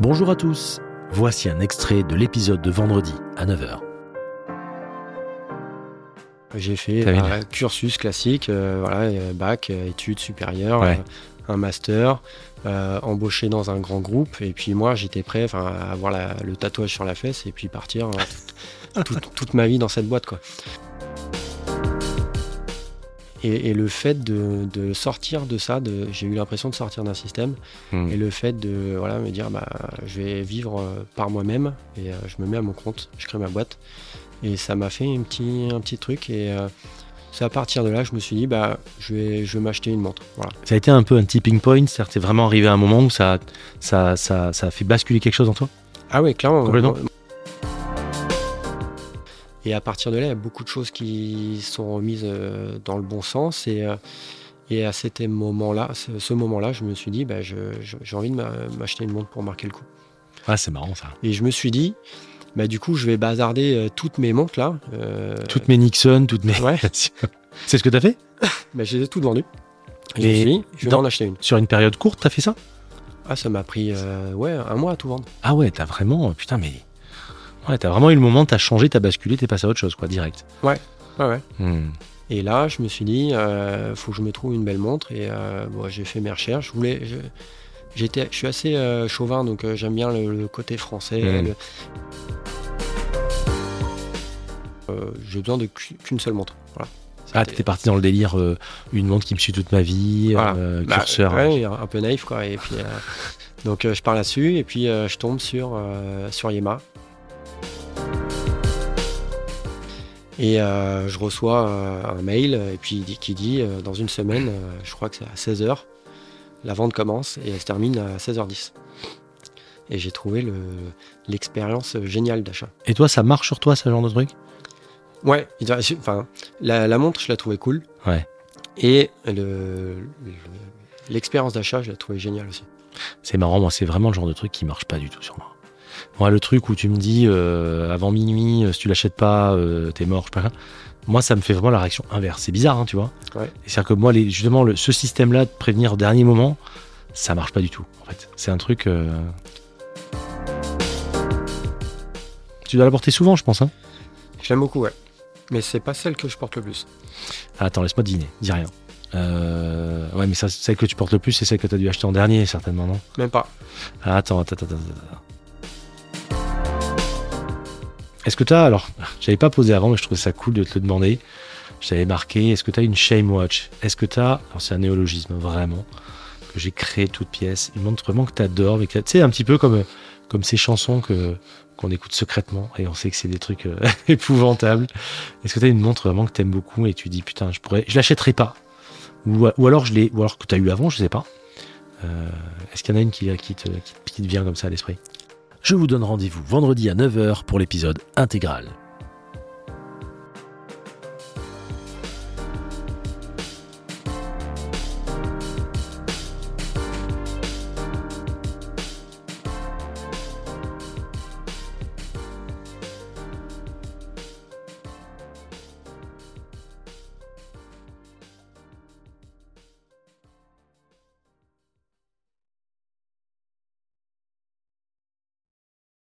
Bonjour à tous, voici un extrait de l'épisode de vendredi à 9h. J'ai fait un cursus classique, euh, voilà, euh, bac, euh, études supérieures, Ouais. euh, un master, euh, embauché dans un grand groupe. Et puis moi, j'étais prêt à avoir la- le tatouage sur la fesse et puis partir euh, toute, toute- toute ma vie dans cette boîte. Quoi. Et, et le fait de, de sortir de ça, de, j'ai eu l'impression de sortir d'un système. Hmm. Et le fait de voilà, me dire, bah, je vais vivre euh, par moi-même et euh, je me mets à mon compte, je crée ma boîte. Et ça m'a fait un petit, un petit truc. Et euh, c'est à partir de là, je me suis dit, bah, je vais, je vais m'acheter une montre. Voilà. Ça a été un peu un tipping point, que t'es vraiment arrivé à un moment où ça, ça, ça, ça a fait basculer quelque chose en toi? Ah oui, clairement. Et à partir de là, il y a beaucoup de choses qui sont remises euh, dans le bon sens. Et, euh, et à cet moment-là, ce, ce moment-là, je me suis dit, bah, je- je- j'ai envie de m'a- m'acheter une montre pour marquer le coup. Ah, c'est marrant ça. Et je me suis dit, bah, du coup, je vais bazarder euh, toutes mes montres là. Euh, Toutes mes Nixon, toutes mes. Ouais. c'est ce que t'as fait? Bah, je les ai toutes vendues. Et je Mais me suis dit, je vais dans- en acheter une. Sur une période courte, t'as fait ça? Ah, ça m'a pris euh, ouais, un mois à tout vendre. Ah ouais, t'as vraiment. Putain, mais. Ouais, t'as vraiment eu le moment, t'as changé, t'as basculé, t'es passé à autre chose, quoi, direct. Ouais, ouais. Hmm. Et là, je me suis dit, euh, faut que je me trouve une belle montre. Et euh, bon, j'ai fait mes recherches. Je voulais, je, j'étais, je suis assez euh, chauvin, donc euh, j'aime bien le, le côté français. Le- Euh, j'ai besoin de qu'u- qu'une seule montre. Voilà. Ah, t'étais parti dans le délire, une montre qui me suit toute ma vie, Voilà. euh, Bah, curseur. ouais, un peu naïf, quoi. Et puis, donc, je pars là-dessus. Et puis, je tombe sur, sur Yema. Et euh, je reçois euh, un mail et puis qui dit euh, dans une semaine, euh, je crois que c'est à 16h, la vente commence et elle se termine à 16h10. Et j'ai trouvé le- l'expérience géniale d'achat. Et toi, ça marche sur toi, ce genre de truc? Ouais, enfin, la, la montre, je la trouvais cool. Ouais. Et le- le- l'expérience d'achat, je la trouvais géniale aussi. C'est marrant, moi, c'est vraiment le genre de truc qui marche pas du tout sur moi. Moi, le truc où tu me dis euh, avant minuit, euh, si tu l'achètes pas, euh, t'es mort, je sais pas. Moi, ça me fait vraiment la réaction inverse. C'est bizarre, hein, tu vois. Ouais. C'est-à-dire que moi, les, justement, le- ce système-là de prévenir au dernier moment, ça marche pas du tout. En fait, c'est un truc. euh, Tu dois la porter souvent, je pense. Hein Je l'aime beaucoup, ouais. Mais c'est pas celle que je porte le plus. Ah, attends, laisse-moi deviner. Dis rien. Euh, ouais, mais ça, celle que tu portes le plus, c'est celle que tu as dû acheter en dernier, certainement, non? Même pas. Ah, attends, attends, attends, attends. Est-ce que tu as, alors, j'avais pas posé avant, mais je trouvais ça cool de te le demander. J'avais marqué, est-ce que tu as une Shame Watch? Est-ce que tu as, alors c'est un néologisme vraiment, que j'ai créé toute pièce, une montre vraiment que tu adores, mais tu sais, un petit peu comme, comme ces chansons que qu'on écoute secrètement et on sait que c'est des trucs euh, épouvantables. Est-ce que tu as une montre vraiment que tu aimes beaucoup et tu dis, putain, je pourrais, je l'achèterai pas? Ou, ou alors je l'ai, ou alors que tu as eu avant, je sais pas. Euh, Est-ce qu'il y en a une qui, qui, te, qui, qui te vient comme ça à l'esprit? Je vous donne rendez-vous vendredi à 9h pour l'épisode intégral.